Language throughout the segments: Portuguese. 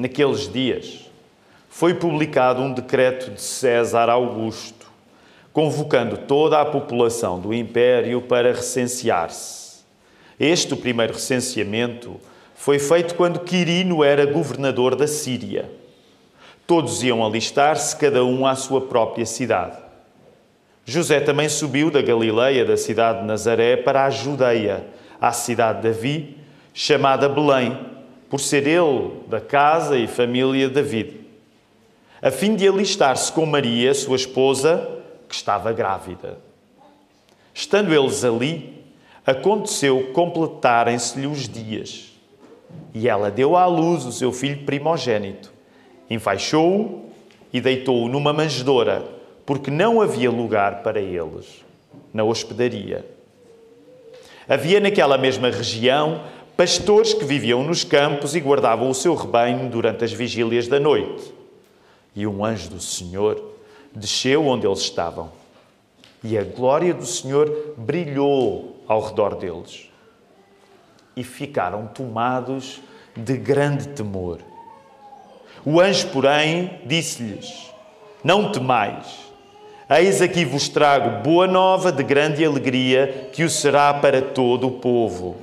Naqueles dias, foi publicado um decreto de César Augusto, convocando toda a população do império para recensear-se. Este, primeiro recenseamento, foi feito quando Quirino era governador da Síria. Todos iam alistar-se, cada um à sua própria cidade. José também subiu da Galileia, da cidade de Nazaré, para a Judeia, à cidade de Davi, chamada Belém, por ser ele da casa e família de David, a fim de alistar-se com Maria, sua esposa, que estava grávida. Estando eles ali, aconteceu completarem-se-lhe os dias, e ela deu à luz o seu filho primogênito, enfaixou-o e deitou-o numa manjedoura, porque não havia lugar para eles na hospedaria. Havia naquela mesma região pastores que viviam nos campos e guardavam o seu rebanho durante as vigílias da noite. E um anjo do Senhor desceu onde eles estavam. E a glória do Senhor brilhou ao redor deles. E ficaram tomados de grande temor. O anjo, porém, disse-lhes: Não temais. Eis aqui vos trago boa nova de grande alegria, que o será para todo o povo.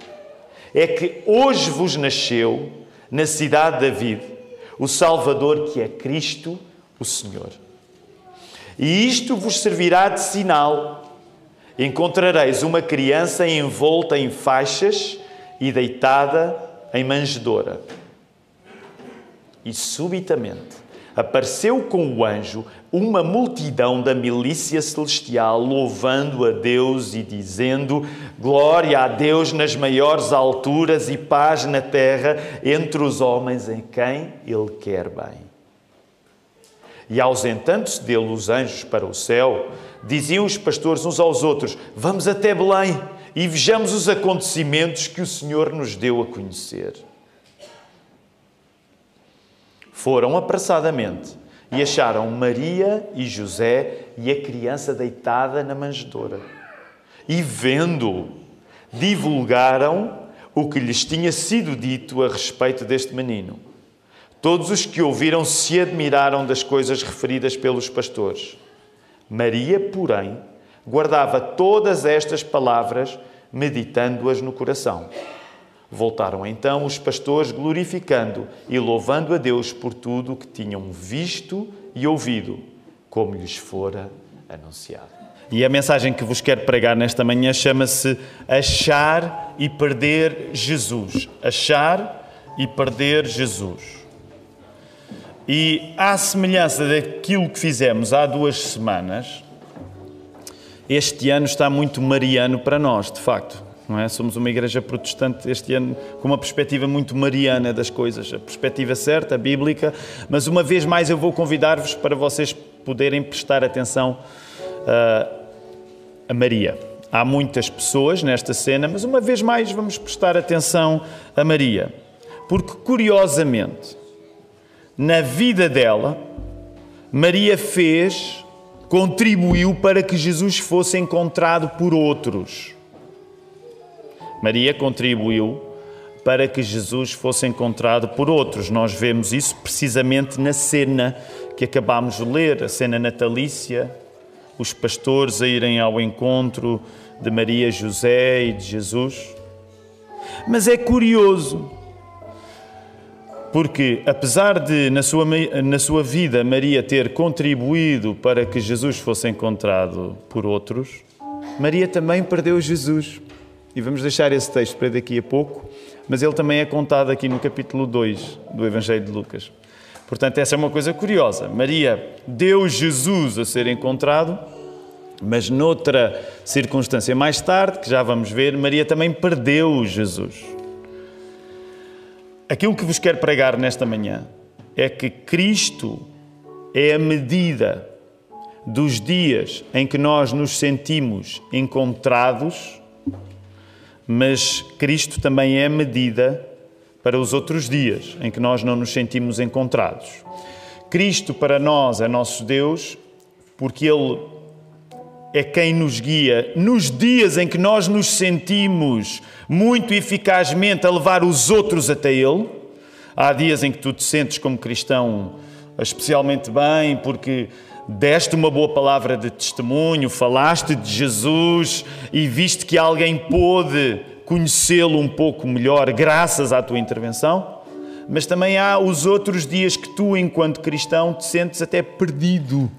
É que hoje vos nasceu, na cidade de David, o Salvador que é Cristo, o Senhor. E isto vos servirá de sinal. Encontrareis uma criança envolta em faixas e deitada em manjedoura. E subitamente apareceu com o anjo uma multidão da milícia celestial louvando a Deus e dizendo: Glória a Deus nas maiores alturas e paz na terra entre os homens em quem Ele quer bem. E ausentando-se dele os anjos para o céu, diziam os pastores uns aos outros: Vamos até Belém e vejamos os acontecimentos que o Senhor nos deu a conhecer. Foram apressadamente e acharam Maria e José e a criança deitada na manjedoura. E vendo, divulgaram o que lhes tinha sido dito a respeito deste menino. Todos os que ouviram se admiraram das coisas referidas pelos pastores. Maria, porém, guardava todas estas palavras, meditando-as no coração. Voltaram então os pastores glorificando e louvando a Deus por tudo o que tinham visto e ouvido, como lhes fora anunciado. E a mensagem que vos quero pregar nesta manhã chama-se Achar e Perder Jesus. Achar e Perder Jesus. E à semelhança daquilo que fizemos há duas semanas, este ano está muito mariano para nós, de facto não é? Somos uma igreja protestante este ano com uma perspectiva muito mariana das coisas, a perspectiva certa, bíblica, mas uma vez mais eu vou convidar-vos para vocês poderem prestar atenção uh, a Maria. Há muitas pessoas nesta cena, mas uma vez mais vamos prestar atenção a Maria, porque curiosamente, na vida dela, Maria fez, contribuiu para que Jesus fosse encontrado por outros. Maria contribuiu para que Jesus fosse encontrado por outros. Nós vemos isso precisamente na cena que acabámos de ler, a cena natalícia, os pastores a irem ao encontro de Maria, José e de Jesus. Mas é curioso, porque apesar de, na sua, na sua vida, Maria ter contribuído para que Jesus fosse encontrado por outros, Maria também perdeu Jesus. E vamos deixar esse texto para daqui a pouco, mas ele também é contado aqui no capítulo 2 do Evangelho de Lucas. Portanto, essa é uma coisa curiosa. Maria deu Jesus a ser encontrado, mas noutra circunstância mais tarde, que já vamos ver, Maria também perdeu Jesus. Aquilo que vos quero pregar nesta manhã é que Cristo é a medida dos dias em que nós nos sentimos encontrados mas Cristo também é medida para os outros dias em que nós não nos sentimos encontrados. Cristo para nós é nosso Deus, porque Ele é quem nos guia nos dias em que nós nos sentimos muito eficazmente a levar os outros até Ele, Há dias em que tu te sentes como cristão especialmente bem porque deste uma boa palavra de testemunho, falaste de Jesus e viste que alguém pôde conhecê-lo um pouco melhor graças à tua intervenção. Mas também há os outros dias que tu, enquanto cristão, te sentes até perdido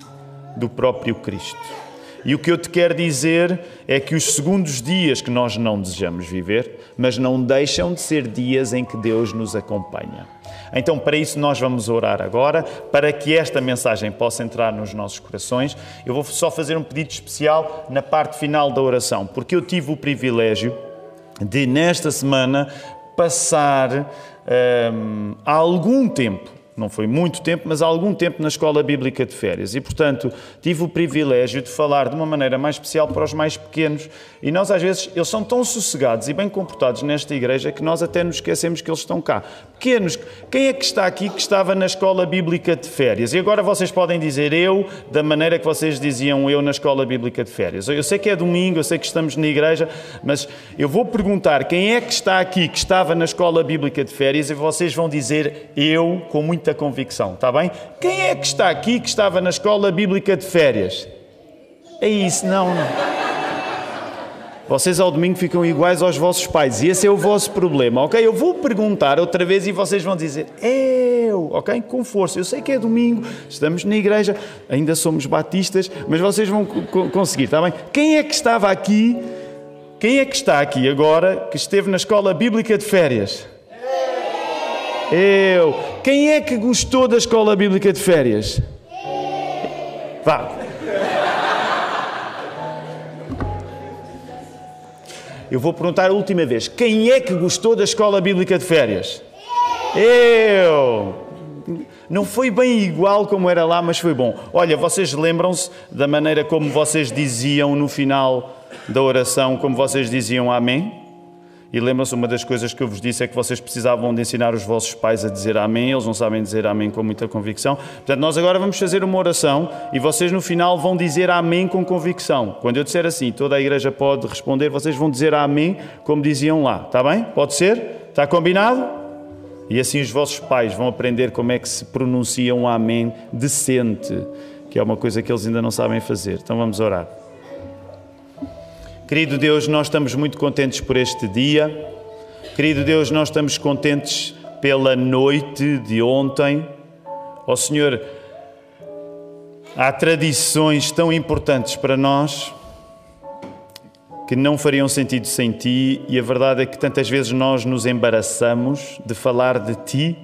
do próprio Cristo. E o que eu te quero dizer é que os segundos dias que nós não desejamos viver, mas não deixam de ser dias em que Deus nos acompanha. Então, para isso, nós vamos orar agora, para que esta mensagem possa entrar nos nossos corações. Eu vou só fazer um pedido especial na parte final da oração, porque eu tive o privilégio de, nesta semana, passar hum, algum tempo não foi muito tempo, mas algum tempo na Escola Bíblica de Férias. E, portanto, tive o privilégio de falar de uma maneira mais especial para os mais pequenos. E nós, às vezes, eles são tão sossegados e bem comportados nesta igreja que nós até nos esquecemos que eles estão cá. Pequenos, quem é que está aqui que estava na Escola Bíblica de Férias? E agora vocês podem dizer eu, da maneira que vocês diziam eu na Escola Bíblica de Férias. Eu sei que é domingo, eu sei que estamos na igreja, mas eu vou perguntar quem é que está aqui que estava na Escola Bíblica de Férias e vocês vão dizer eu com muita convicção, está bem? Quem é que está aqui que estava na escola bíblica de férias? É isso, não, não. Vocês ao domingo ficam iguais aos vossos pais e esse é o vosso problema, ok? Eu vou perguntar outra vez e vocês vão dizer eu, ok? Com força. Eu sei que é domingo, estamos na igreja, ainda somos batistas, mas vocês vão conseguir, está bem? Quem é que estava aqui? Quem é que está aqui agora que esteve na escola bíblica de férias? Eu. Quem é que gostou da escola bíblica de férias? Vá. Eu vou perguntar a última vez: quem é que gostou da escola bíblica de férias? Eu. Não foi bem igual como era lá, mas foi bom. Olha, vocês lembram-se da maneira como vocês diziam no final da oração, como vocês diziam Amém? E lembram-se, uma das coisas que eu vos disse é que vocês precisavam de ensinar os vossos pais a dizer amém, eles não sabem dizer amém com muita convicção. Portanto, nós agora vamos fazer uma oração e vocês no final vão dizer amém com convicção. Quando eu disser assim, toda a igreja pode responder, vocês vão dizer amém como diziam lá. Está bem? Pode ser? Está combinado? E assim os vossos pais vão aprender como é que se pronuncia um amém decente, que é uma coisa que eles ainda não sabem fazer. Então vamos orar. Querido Deus, nós estamos muito contentes por este dia. Querido Deus, nós estamos contentes pela noite de ontem. Ó oh, Senhor, há tradições tão importantes para nós que não fariam sentido sem Ti, e a verdade é que tantas vezes nós nos embaraçamos de falar de Ti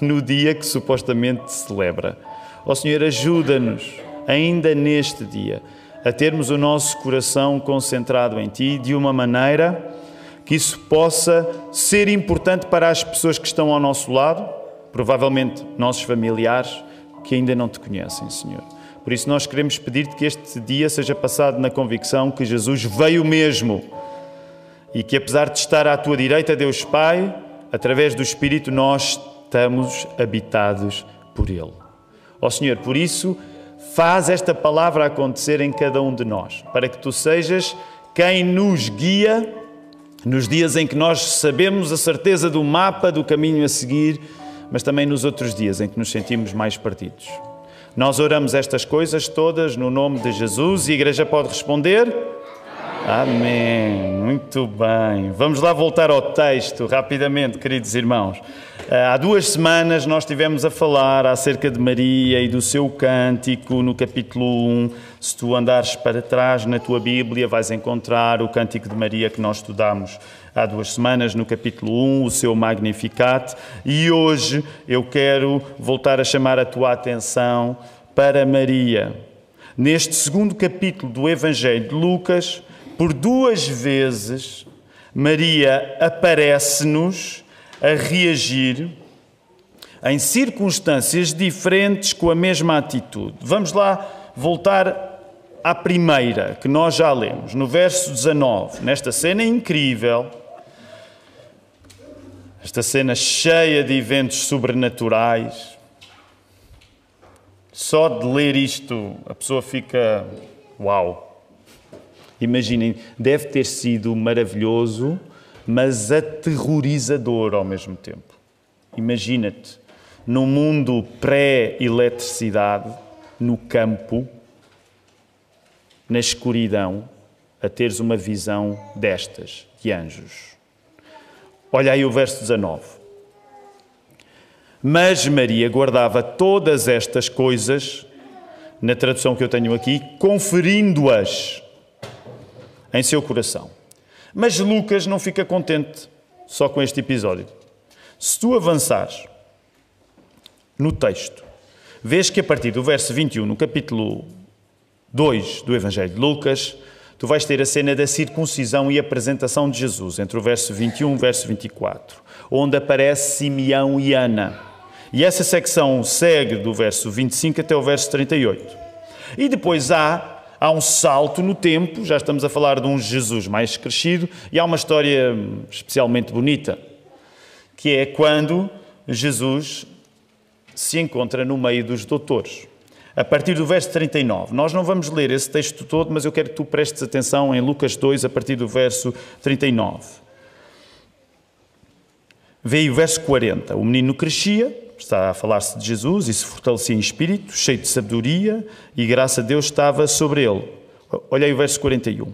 no dia que supostamente celebra. Ó oh, Senhor, ajuda-nos ainda neste dia a termos o nosso coração concentrado em Ti de uma maneira que isso possa ser importante para as pessoas que estão ao nosso lado, provavelmente nossos familiares que ainda não Te conhecem, Senhor. Por isso, nós queremos pedir-te que este dia seja passado na convicção que Jesus veio mesmo e que, apesar de estar à tua direita, Deus Pai, através do Espírito, nós estamos habitados por Ele. Ó Senhor, por isso Faz esta palavra acontecer em cada um de nós, para que tu sejas quem nos guia nos dias em que nós sabemos a certeza do mapa, do caminho a seguir, mas também nos outros dias em que nos sentimos mais partidos. Nós oramos estas coisas todas no nome de Jesus e a igreja pode responder. Amém. Muito bem. Vamos lá voltar ao texto rapidamente, queridos irmãos. Ah, há duas semanas nós estivemos a falar acerca de Maria e do seu cântico no capítulo 1. Se tu andares para trás na tua Bíblia, vais encontrar o cântico de Maria que nós estudamos há duas semanas no capítulo 1, o seu Magnificat. E hoje eu quero voltar a chamar a tua atenção para Maria. Neste segundo capítulo do Evangelho de Lucas, por duas vezes, Maria aparece-nos a reagir em circunstâncias diferentes com a mesma atitude. Vamos lá voltar à primeira, que nós já lemos, no verso 19, nesta cena incrível, esta cena cheia de eventos sobrenaturais. Só de ler isto a pessoa fica uau. Imaginem, deve ter sido maravilhoso, mas aterrorizador ao mesmo tempo. Imagina-te num mundo pré-eletricidade, no campo, na escuridão, a teres uma visão destas, de anjos. Olha aí o verso 19. Mas Maria guardava todas estas coisas, na tradução que eu tenho aqui, conferindo-as em seu coração. Mas Lucas não fica contente só com este episódio. Se tu avançares no texto, vês que a partir do verso 21, no capítulo 2 do Evangelho de Lucas, tu vais ter a cena da circuncisão e apresentação de Jesus, entre o verso 21 e o verso 24, onde aparece Simeão e Ana. E essa secção segue do verso 25 até o verso 38. E depois há, há um salto no tempo, já estamos a falar de um Jesus mais crescido, e há uma história especialmente bonita, que é quando Jesus se encontra no meio dos doutores. A partir do verso 39. Nós não vamos ler esse texto todo, mas eu quero que tu prestes atenção em Lucas 2, a partir do verso 39. Veio o verso 40. O menino crescia, está a falar-se de Jesus, e se fortalecia em espírito, cheio de sabedoria, e graça a Deus estava sobre ele. Olha aí o verso 41.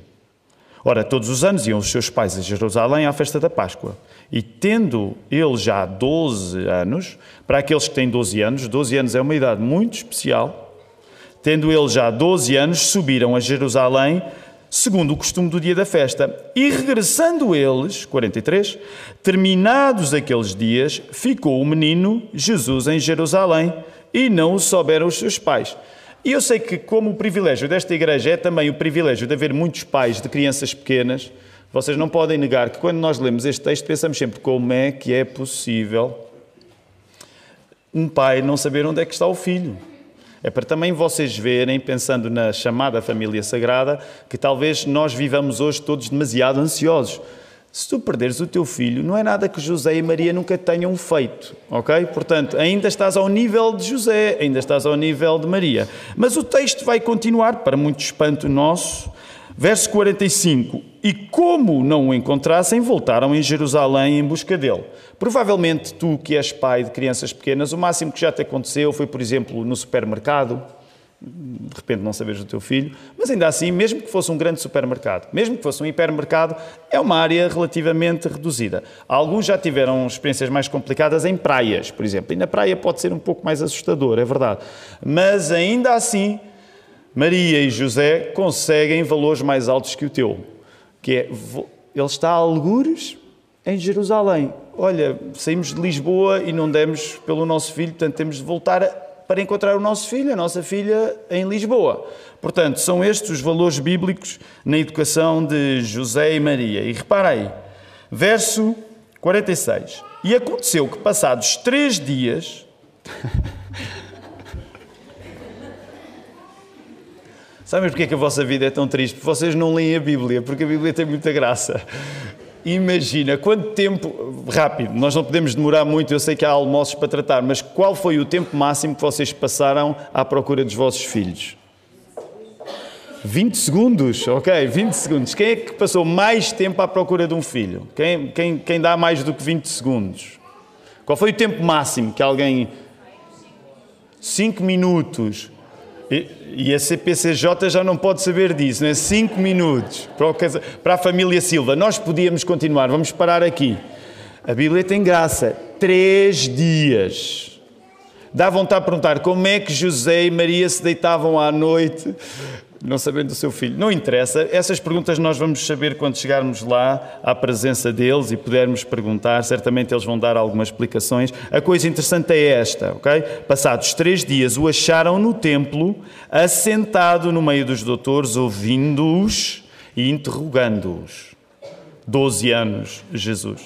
Ora, todos os anos iam os seus pais a Jerusalém à festa da Páscoa. E tendo ele já 12 anos, para aqueles que têm 12 anos, 12 anos é uma idade muito especial, tendo ele já 12 anos, subiram a Jerusalém, segundo o costume do dia da festa. E regressando eles, 43, terminados aqueles dias, ficou o menino Jesus em Jerusalém e não o souberam os seus pais. E eu sei que, como o privilégio desta igreja é também o privilégio de haver muitos pais de crianças pequenas, vocês não podem negar que quando nós lemos este texto pensamos sempre como é que é possível um pai não saber onde é que está o filho. É para também vocês verem, pensando na chamada família sagrada, que talvez nós vivamos hoje todos demasiado ansiosos. Se tu perderes o teu filho, não é nada que José e Maria nunca tenham feito, ok? Portanto, ainda estás ao nível de José, ainda estás ao nível de Maria. Mas o texto vai continuar, para muito espanto nosso. Verso 45: E como não o encontrassem, voltaram em Jerusalém em busca dele. Provavelmente tu, que és pai de crianças pequenas, o máximo que já te aconteceu foi, por exemplo, no supermercado, de repente não saberes do teu filho, mas ainda assim, mesmo que fosse um grande supermercado, mesmo que fosse um hipermercado, é uma área relativamente reduzida. Alguns já tiveram experiências mais complicadas em praias, por exemplo, e na praia pode ser um pouco mais assustador, é verdade. Mas ainda assim, Maria e José conseguem valores mais altos que o teu, que é, ele está a algures em Jerusalém. Olha, saímos de Lisboa e não demos pelo nosso filho, portanto temos de voltar para encontrar o nosso filho, a nossa filha, em Lisboa. Portanto, são estes os valores bíblicos na educação de José e Maria. E repara aí, verso 46. E aconteceu que, passados três dias. Sabem porquê que a vossa vida é tão triste? Porque vocês não leem a Bíblia, porque a Bíblia tem muita graça. Imagina quanto tempo, rápido, nós não podemos demorar muito, eu sei que há almoços para tratar, mas qual foi o tempo máximo que vocês passaram à procura dos vossos filhos? 20 segundos, ok, 20 segundos. Quem é que passou mais tempo à procura de um filho? Quem, quem, quem dá mais do que 20 segundos? Qual foi o tempo máximo que alguém. 5 minutos. E, a CPCJ já não pode saber disso, não é? Cinco minutos para, para a família Silva. Nós podíamos continuar, vamos parar aqui. A Bíblia tem graça. Três dias. Dá vontade de perguntar como é que José e Maria se deitavam à noite não sabendo do seu filho. Não interessa, essas perguntas nós vamos saber quando chegarmos lá à presença deles e pudermos perguntar, certamente eles vão dar algumas explicações. A coisa interessante é esta, ok? Passados três dias o acharam no templo, assentado no meio dos doutores, ouvindo-os e interrogando-os. Doze anos, Jesus.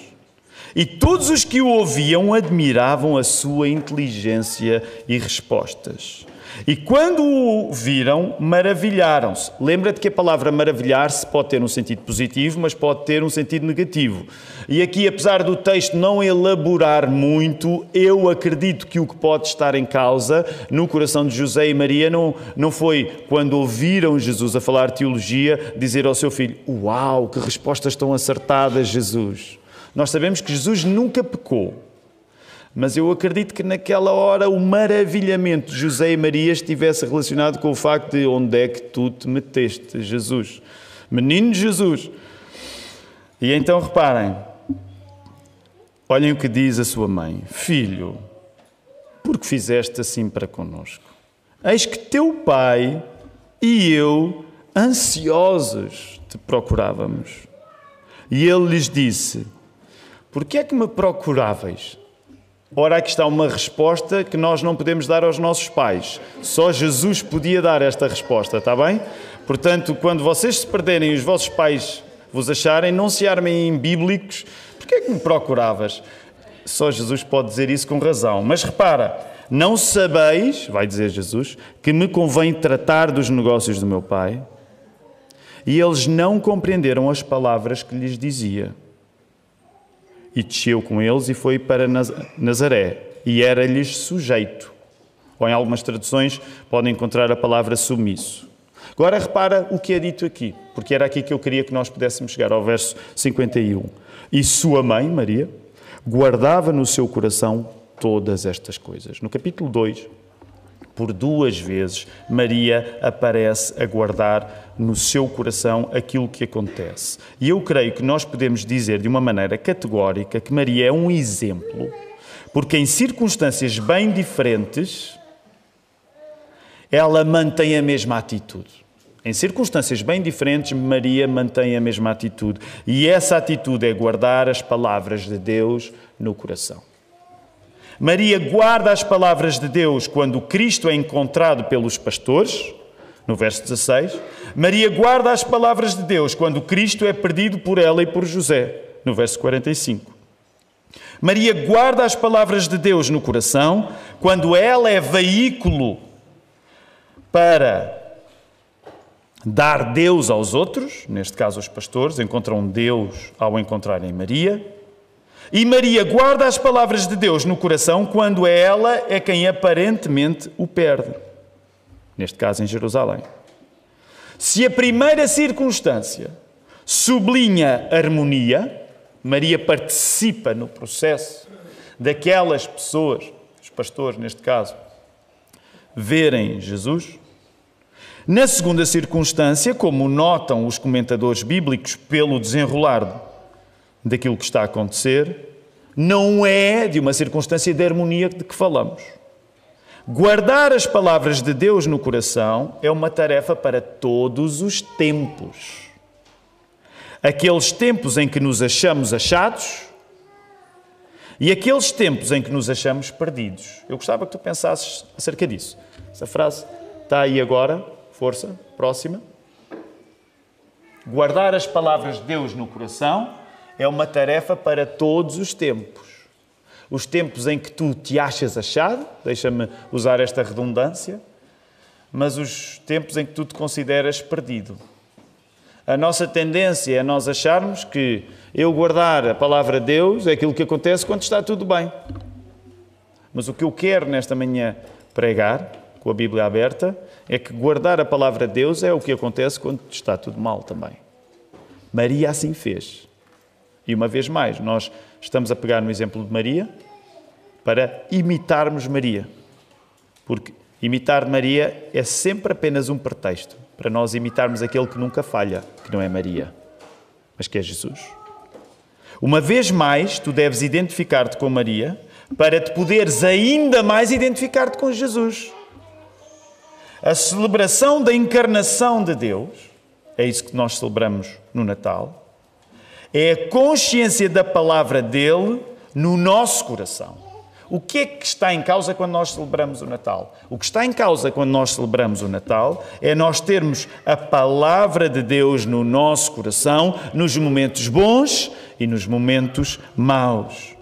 E todos os que o ouviam admiravam a sua inteligência e respostas. E quando o viram, maravilharam-se. Lembra-te que a palavra maravilhar-se pode ter um sentido positivo, mas pode ter um sentido negativo. E aqui, apesar do texto não elaborar muito, eu acredito que o que pode estar em causa no coração de José e Maria não, não foi quando ouviram Jesus a falar teologia, dizer ao seu filho: Uau, que respostas tão acertadas, Jesus. Nós sabemos que Jesus nunca pecou. Mas eu acredito que naquela hora o maravilhamento de José e Maria estivesse relacionado com o facto de onde é que tu te meteste, Jesus. Menino Jesus. E então reparem, olhem o que diz a sua mãe: Filho, por que fizeste assim para conosco? Eis que teu pai e eu, ansiosos, te procurávamos. E ele lhes disse: Por que é que me procuráveis? Ora, aqui está uma resposta que nós não podemos dar aos nossos pais. Só Jesus podia dar esta resposta, está bem? Portanto, quando vocês se perderem e os vossos pais vos acharem, não se armem em bíblicos. Porquê é que me procuravas? Só Jesus pode dizer isso com razão. Mas repara, não sabeis, vai dizer Jesus, que me convém tratar dos negócios do meu pai? E eles não compreenderam as palavras que lhes dizia e desceu com eles e foi para Nazaré, e era-lhes sujeito. Ou em algumas traduções podem encontrar a palavra submisso. Agora repara o que é dito aqui, porque era aqui que eu queria que nós pudéssemos chegar ao verso 51. E sua mãe, Maria, guardava no seu coração todas estas coisas. No capítulo 2, por duas vezes, Maria aparece a guardar no seu coração aquilo que acontece. E eu creio que nós podemos dizer de uma maneira categórica que Maria é um exemplo, porque em circunstâncias bem diferentes, ela mantém a mesma atitude. Em circunstâncias bem diferentes, Maria mantém a mesma atitude. E essa atitude é guardar as palavras de Deus no coração. Maria guarda as palavras de Deus quando Cristo é encontrado pelos pastores, no verso 16. Maria guarda as palavras de Deus quando Cristo é perdido por ela e por José, no verso 45. Maria guarda as palavras de Deus no coração quando ela é veículo para dar Deus aos outros, neste caso os pastores encontram Deus ao encontrarem Maria. E Maria guarda as palavras de Deus no coração quando ela é quem aparentemente o perde. Neste caso, em Jerusalém. Se a primeira circunstância sublinha harmonia, Maria participa no processo daquelas pessoas, os pastores neste caso, verem Jesus. Na segunda circunstância, como notam os comentadores bíblicos pelo desenrolar daquilo que está a acontecer, não é de uma circunstância de harmonia de que falamos. Guardar as palavras de Deus no coração é uma tarefa para todos os tempos. Aqueles tempos em que nos achamos achados e aqueles tempos em que nos achamos perdidos. Eu gostava que tu pensasses acerca disso. Essa frase está aí agora, força, próxima. Guardar as palavras de Deus no coração é uma tarefa para todos os tempos. Os tempos em que tu te achas achado, deixa-me usar esta redundância, mas os tempos em que tu te consideras perdido. A nossa tendência é nós acharmos que eu guardar a palavra de Deus é aquilo que acontece quando está tudo bem. Mas o que eu quero nesta manhã pregar, com a Bíblia aberta, é que guardar a palavra de Deus é o que acontece quando está tudo mal também. Maria assim fez. E uma vez mais, nós estamos a pegar no exemplo de Maria para imitarmos Maria. Porque imitar Maria é sempre apenas um pretexto para nós imitarmos aquele que nunca falha, que não é Maria, mas que é Jesus. Uma vez mais, tu deves identificar-te com Maria para te poderes ainda mais identificar-te com Jesus. A celebração da encarnação de Deus, é isso que nós celebramos no Natal, é a consciência da palavra dele no nosso coração. O que é que está em causa quando nós celebramos o Natal? O que está em causa quando nós celebramos o Natal é nós termos a palavra de Deus no nosso coração, nos momentos bons e nos momentos maus.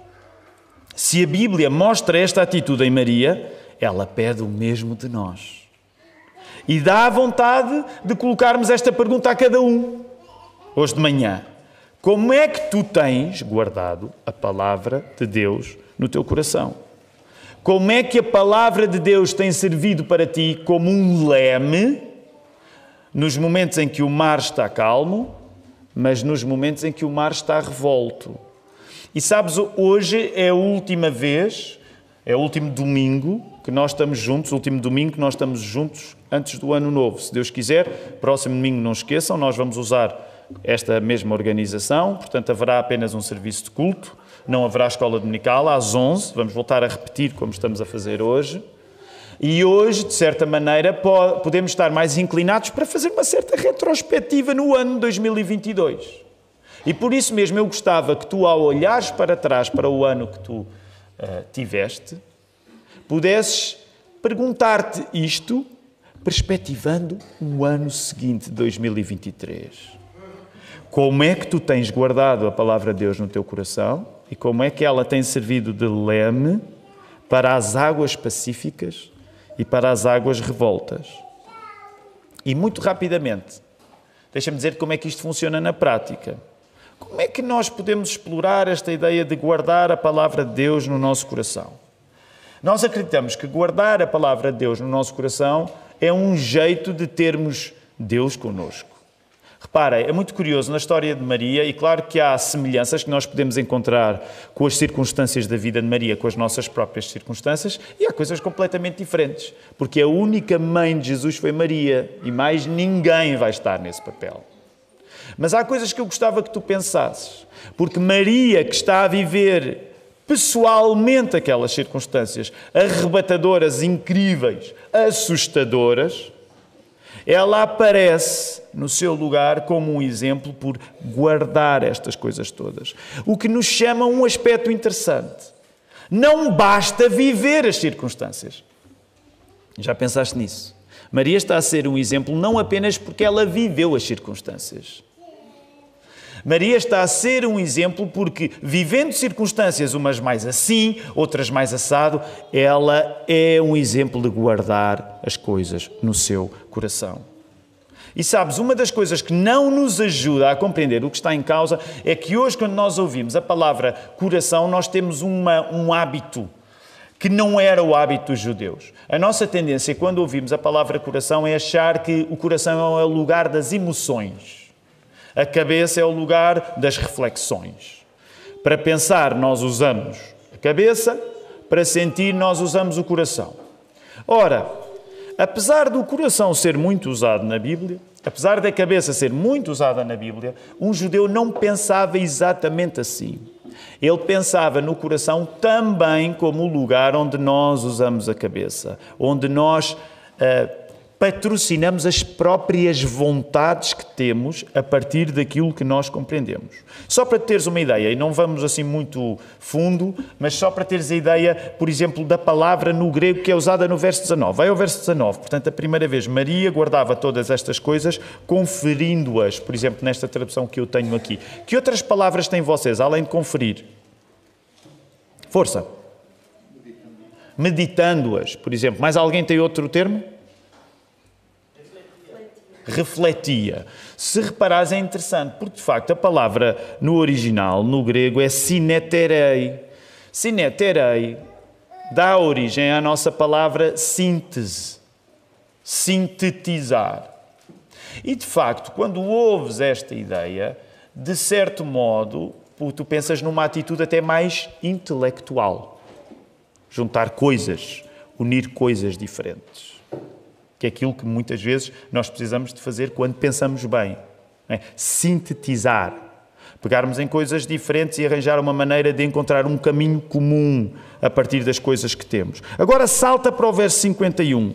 Se a Bíblia mostra esta atitude em Maria, ela pede o mesmo de nós. E dá a vontade de colocarmos esta pergunta a cada um, hoje de manhã. Como é que tu tens guardado a palavra de Deus no teu coração? Como é que a palavra de Deus tem servido para ti como um leme nos momentos em que o mar está calmo, mas nos momentos em que o mar está revolto? E sabes, hoje é a última vez É o último domingo que nós estamos juntos, o último domingo que nós estamos juntos antes do ano novo. Se Deus quiser, próximo domingo não esqueçam, nós vamos usar esta mesma organização, portanto haverá apenas um serviço de culto, não haverá escola dominical às 11, vamos voltar a repetir como estamos a fazer hoje. E hoje, de certa maneira, podemos estar mais inclinados para fazer uma certa retrospectiva no ano 2022. E por isso mesmo eu gostava que tu, ao olhares para trás para o ano que tu uh, tiveste, pudesses perguntar-te isto, perspectivando o ano seguinte, 2023. Como é que tu tens guardado a palavra de Deus no teu coração e como é que ela tem servido de leme para as águas pacíficas e para as águas revoltas. E muito rapidamente, deixa-me dizer como é que isto funciona na prática. Como é que nós podemos explorar esta ideia de guardar a palavra de Deus no nosso coração? Nós acreditamos que guardar a palavra de Deus no nosso coração é um jeito de termos Deus conosco. Reparem, é muito curioso na história de Maria, e claro que há semelhanças que nós podemos encontrar com as circunstâncias da vida de Maria, com as nossas próprias circunstâncias, e há coisas completamente diferentes, porque a única mãe de Jesus foi Maria, e mais ninguém vai estar nesse papel. Mas há coisas que eu gostava que tu pensasses, porque Maria, que está a viver pessoalmente aquelas circunstâncias arrebatadoras, incríveis, assustadoras, ela aparece no seu lugar como um exemplo por guardar estas coisas todas. O que nos chama um aspecto interessante. Não basta viver as circunstâncias. Já pensaste nisso? Maria está a ser um exemplo não apenas porque ela viveu as circunstâncias. Maria está a ser um exemplo porque, vivendo circunstâncias umas mais assim, outras mais assado, ela é um exemplo de guardar as coisas no seu coração. E sabes, uma das coisas que não nos ajuda a compreender o que está em causa é que hoje, quando nós ouvimos a palavra coração, nós temos uma, um hábito que não era o hábito dos judeus. A nossa tendência, quando ouvimos a palavra coração, é achar que o coração é o lugar das emoções. A cabeça é o lugar das reflexões. Para pensar, nós usamos a cabeça, para sentir, nós usamos o coração. Ora, Apesar do coração ser muito usado na Bíblia, apesar da cabeça ser muito usada na Bíblia, um judeu não pensava exatamente assim. Ele pensava no coração também como o lugar onde nós usamos a cabeça, onde nós uh, patrocinamos as próprias vontades que temos a partir daquilo que nós compreendemos. Só para teres uma ideia, e não vamos assim muito fundo, mas só para teres a ideia, por exemplo, da palavra no grego que é usada no verso 19. Vai ao verso 19. Portanto, a primeira vez, Maria guardava todas estas coisas, conferindo-as, por exemplo, nesta tradução que eu tenho aqui. Que outras palavras têm vocês, além de conferir? Força. Meditando-as, por exemplo. Mais alguém tem outro termo? Refletia. Se reparares, é interessante, porque de facto a palavra no original, no grego, é sineterei. Sineterei dá origem à nossa palavra síntese, sintetizar. E de facto, quando ouves esta ideia, de certo modo, tu pensas numa atitude até mais intelectual. Juntar coisas, unir coisas diferentes que é aquilo que muitas vezes nós precisamos de fazer quando pensamos bem. É? Sintetizar. Pegarmos em coisas diferentes e arranjar uma maneira de encontrar um caminho comum a partir das coisas que temos. Agora salta para o verso 51.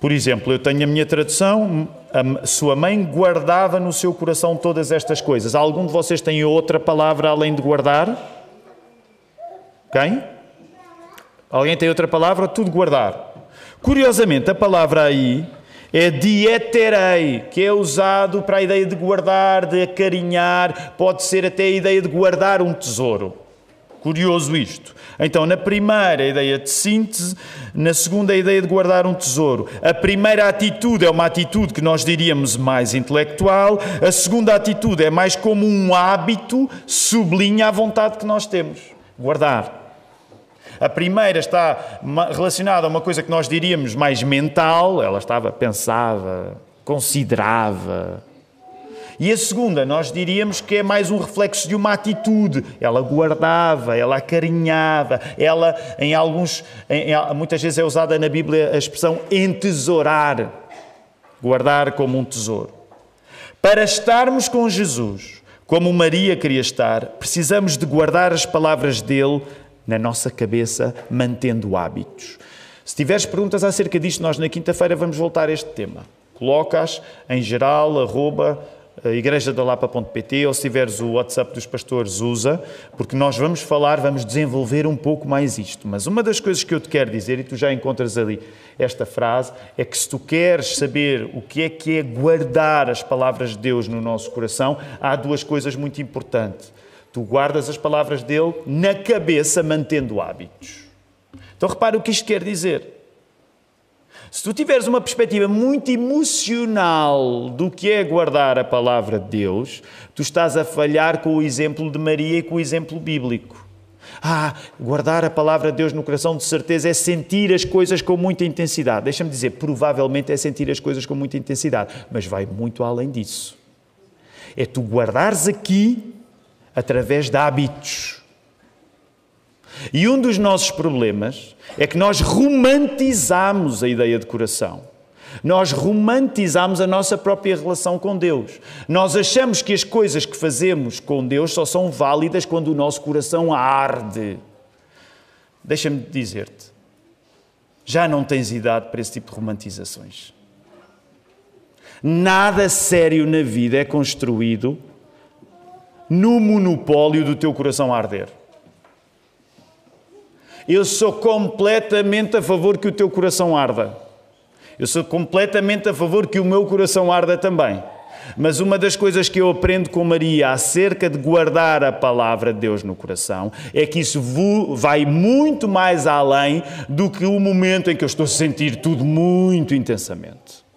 Por exemplo, eu tenho a minha tradução, a sua mãe guardava no seu coração todas estas coisas. Algum de vocês tem outra palavra além de guardar? Quem? Alguém tem outra palavra? Tudo guardar. Curiosamente, a palavra aí é dieterei, que é usado para a ideia de guardar, de acarinhar, pode ser até a ideia de guardar um tesouro. Curioso isto. Então, na primeira, a ideia de síntese, na segunda, a ideia de guardar um tesouro. A primeira atitude é uma atitude que nós diríamos mais intelectual, a segunda atitude é mais como um hábito, sublinha a vontade que nós temos. Guardar. A primeira está relacionada a uma coisa que nós diríamos mais mental, ela estava, pensava, considerava. E a segunda, nós diríamos que é mais um reflexo de uma atitude. Ela guardava, ela acarinhava, ela, em alguns, em, muitas vezes é usada na Bíblia a expressão entesourar, guardar como um tesouro. Para estarmos com Jesus, como Maria queria estar, precisamos de guardar as palavras dele na nossa cabeça, mantendo hábitos. Se tiveres perguntas acerca disto, nós na quinta-feira vamos voltar a este tema. Colocas em geral, arroba, igrejadalapa.pt ou se tiveres o WhatsApp dos pastores, usa, porque nós vamos falar, vamos desenvolver um pouco mais isto. Mas uma das coisas que eu te quero dizer, e tu já encontras ali esta frase, é que se tu queres saber o que é que é guardar as palavras de Deus no nosso coração, há duas coisas muito importantes. Tu guardas as palavras dele na cabeça, mantendo hábitos. Então repara o que isto quer dizer. Se tu tiveres uma perspectiva muito emocional do que é guardar a palavra de Deus, tu estás a falhar com o exemplo de Maria e com o exemplo bíblico. Ah, guardar a palavra de Deus no coração de certeza é sentir as coisas com muita intensidade. Deixa-me dizer, provavelmente é sentir as coisas com muita intensidade, mas vai muito além disso. É tu guardares aqui através de hábitos. E um dos nossos problemas é que nós romantizamos a ideia de coração. Nós romantizamos a nossa própria relação com Deus. Nós achamos que as coisas que fazemos com Deus só são válidas quando o nosso coração arde. Deixa-me dizer-te, já não tens idade para esse tipo de romantizações. Nada sério na vida é construído no monopólio do teu coração arder. Eu sou completamente a favor que o teu coração arda. Eu sou completamente a favor que o meu coração arda também. Mas uma das coisas que eu aprendo com Maria acerca de guardar a palavra de Deus no coração é que isso vai muito mais além do que o momento em que eu estou a sentir tudo muito intensamente.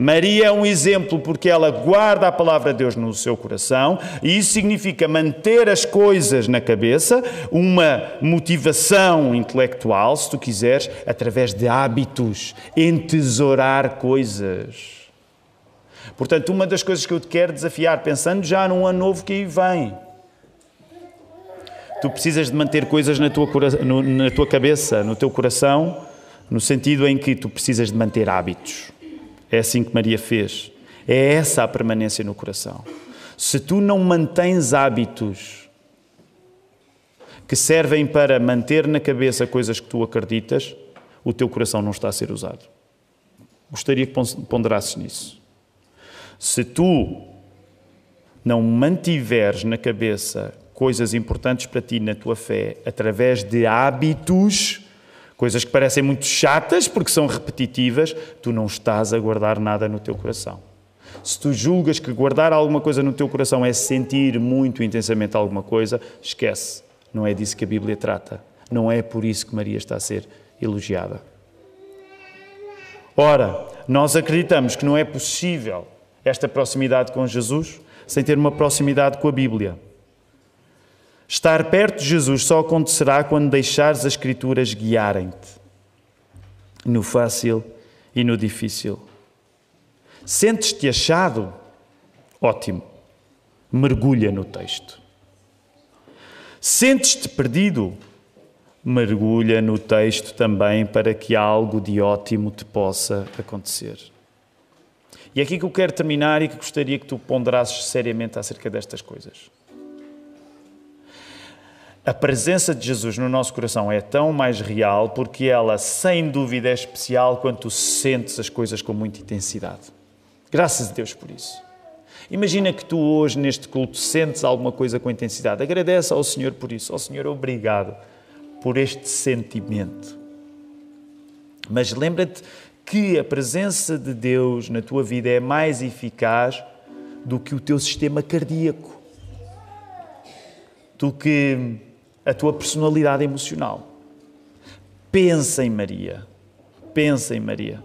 Maria é um exemplo porque ela guarda a palavra de Deus no seu coração e isso significa manter as coisas na cabeça, uma motivação intelectual, se tu quiseres, através de hábitos, entesourar coisas. Portanto, uma das coisas que eu te quero desafiar, pensando já num ano novo que aí vem, tu precisas de manter coisas na tua, na tua cabeça, no teu coração, no sentido em que tu precisas de manter hábitos. É assim que Maria fez. É essa a permanência no coração. Se tu não mantens hábitos que servem para manter na cabeça coisas que tu acreditas, o teu coração não está a ser usado. Gostaria que ponderasses nisso. Se tu não mantiveres na cabeça coisas importantes para ti na tua fé através de hábitos, Coisas que parecem muito chatas porque são repetitivas, tu não estás a guardar nada no teu coração. Se tu julgas que guardar alguma coisa no teu coração é sentir muito intensamente alguma coisa, esquece. Não é disso que a Bíblia trata. Não é por isso que Maria está a ser elogiada. Ora, nós acreditamos que não é possível esta proximidade com Jesus sem ter uma proximidade com a Bíblia. Estar perto de Jesus só acontecerá quando deixares as Escrituras guiarem-te no fácil e no difícil. Sentes-te achado? Ótimo. Mergulha no texto. Sentes-te perdido? Mergulha no texto também para que algo de ótimo te possa acontecer. E é aqui que eu quero terminar e que gostaria que tu ponderasses seriamente acerca destas coisas. A presença de Jesus no nosso coração é tão mais real porque ela, sem dúvida, é especial quando tu sentes as coisas com muita intensidade. Graças a Deus por isso. Imagina que tu hoje, neste culto, sentes alguma coisa com intensidade. Agradece ao Senhor por isso. Ao Senhor, obrigado por este sentimento. Mas lembra-te que a presença de Deus na tua vida é mais eficaz do que o teu sistema cardíaco, do que a tua personalidade emocional. Pensa em Maria. Pensa em Maria.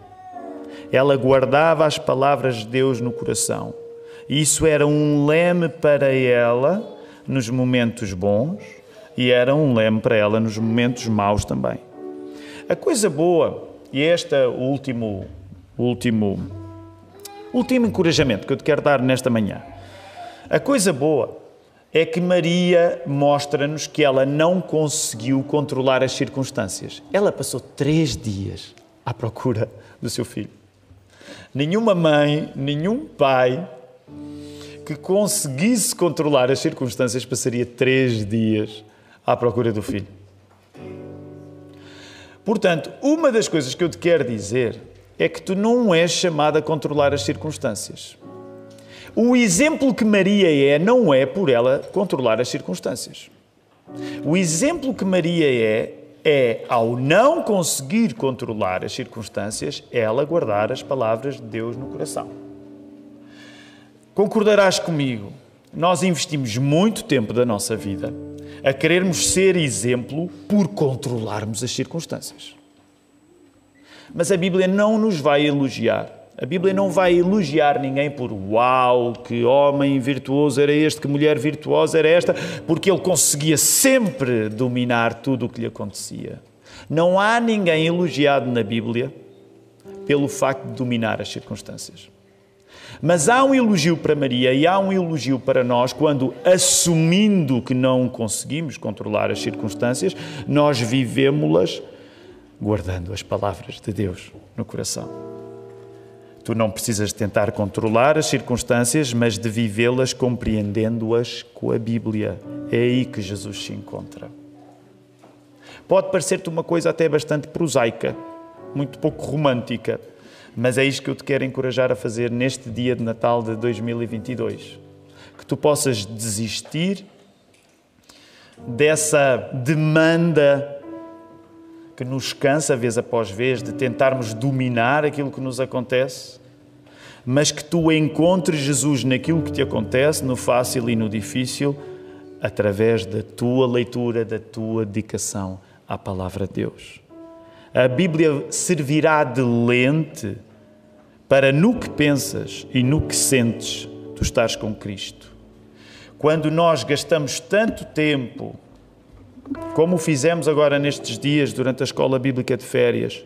Ela guardava as palavras de Deus no coração. Isso era um leme para ela nos momentos bons e era um leme para ela nos momentos maus também. A coisa boa, e este é último, último Último encorajamento que eu te quero dar nesta manhã. A coisa boa é que Maria mostra-nos que ela não conseguiu controlar as circunstâncias. Ela passou três dias à procura do seu filho. Nenhuma mãe, nenhum pai que conseguisse controlar as circunstâncias passaria três dias à procura do filho. Portanto, uma das coisas que eu te quero dizer é que tu não és chamado a controlar as circunstâncias. O exemplo que Maria é não é por ela controlar as circunstâncias. O exemplo que Maria é é, ao não conseguir controlar as circunstâncias, ela guardar as palavras de Deus no coração. Concordarás comigo, nós investimos muito tempo da nossa vida a querermos ser exemplo por controlarmos as circunstâncias. Mas a Bíblia não nos vai elogiar. A Bíblia não vai elogiar ninguém por uau, que homem virtuoso era este, que mulher virtuosa era esta, porque ele conseguia sempre dominar tudo o que lhe acontecia. Não há ninguém elogiado na Bíblia pelo facto de dominar as circunstâncias. Mas há um elogio para Maria e há um elogio para nós quando, assumindo que não conseguimos controlar as circunstâncias, nós vivemos-las guardando as palavras de Deus no coração. Tu não precisas tentar controlar as circunstâncias, mas de vivê-las compreendendo-as com a Bíblia. É aí que Jesus se encontra. Pode parecer-te uma coisa até bastante prosaica, muito pouco romântica, mas é isto que eu te quero encorajar a fazer neste dia de Natal de 2022. Que tu possas desistir dessa demanda que nos cansa vez após vez de tentarmos dominar aquilo que nos acontece, mas que tu encontres Jesus naquilo que te acontece, no fácil e no difícil, através da tua leitura, da tua dedicação à palavra de Deus. A Bíblia servirá de lente para no que pensas e no que sentes, tu estás com Cristo. Quando nós gastamos tanto tempo como fizemos agora nestes dias durante a escola bíblica de férias,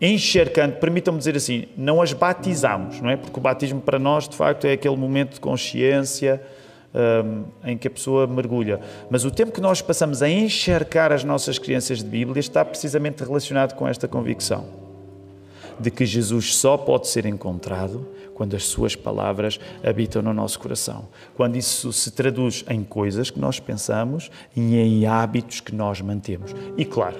encharcando, permitam-me dizer assim, não as batizamos, não é? Porque o batismo para nós, de facto, é aquele momento de consciência um, em que a pessoa mergulha. Mas o tempo que nós passamos a encharcar as nossas crianças de Bíblia está precisamente relacionado com esta convicção de que Jesus só pode ser encontrado quando as suas palavras habitam no nosso coração. Quando isso se traduz em coisas que nós pensamos e em hábitos que nós mantemos. E claro,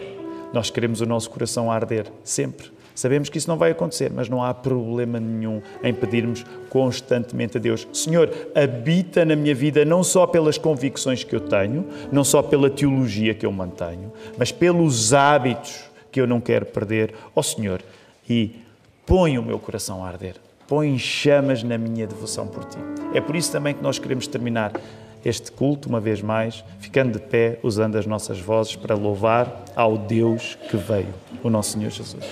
nós queremos o nosso coração arder sempre. Sabemos que isso não vai acontecer, mas não há problema nenhum em pedirmos constantemente a Deus: Senhor, habita na minha vida não só pelas convicções que eu tenho, não só pela teologia que eu mantenho, mas pelos hábitos que eu não quero perder. Ó oh, Senhor, e põe o meu coração a arder, põe chamas na minha devoção por ti. É por isso também que nós queremos terminar este culto, uma vez mais, ficando de pé, usando as nossas vozes para louvar ao Deus que veio, o nosso Senhor Jesus.